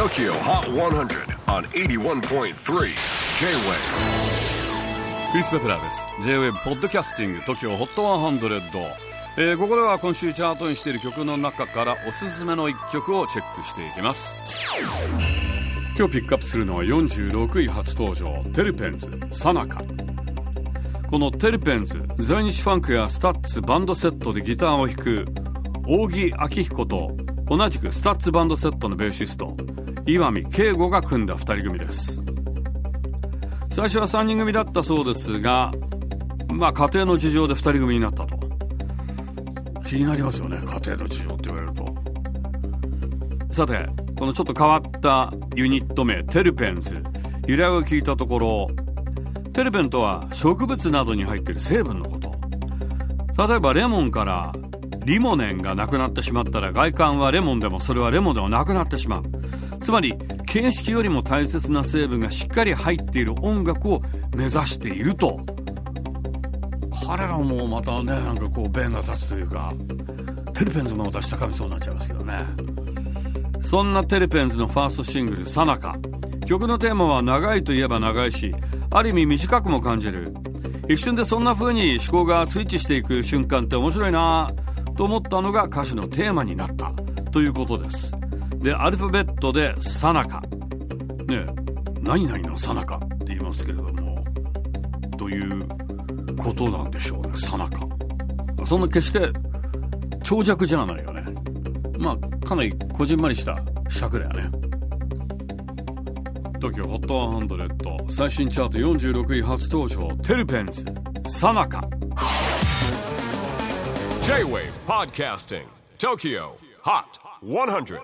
TOKYO HOT 100 on 81.3 J-WAVE クリス・ベプラーです。J-WAVE ポッドキャスティング TOKYO HOT 100、えー、ここでは今週チャートにしている曲の中からおすすめの一曲をチェックしていきます。今日ピックアップするのは46位初登場テルペンズ「サナカ」このテルペンズ在日ファンクやスタッツバンドセットでギターを弾く扇明彦と同じくスタッツバンドセットのベーシスト岩見圭吾が組んだ2人組です。最初は3人組だったそうですがまあ家庭の事情で2人組になったと。気になりますよね家庭の事情って言われると。さてこのちょっと変わったユニット名テルペンズ。由来を聞いたところテルペンとは植物などに入っている成分のこと。例えばレモンからリモネンがなくなってしまったら外観はレモンでもそれはレモンではなくなってしまう。つまり形式よりも大切な成分がしっかり入っている音楽を目指していると。彼らもまたねなんかこう弁が立つというかテレペンズもまた下かみそうになっちゃいますけどね。そんなテレペンズのファーストシングル「さなか」曲のテーマは長いといえば長いしある意味短くも感じる。一瞬でそんな風に思考がスイッチしていく瞬間って面白いなと思ったのが歌詞のテーマになったということです。でアルファベットで「さなか」ね何々のさなかって言いますけれどもということなんでしょうねさなか。そんな決して長尺じゃないよね。まあかなりこじんまりした尺だよね。TOKIOHOT100 最新チャート46位初登場テルペンズさなか。J-WAVE PODCASTING TOKYO. HOT 100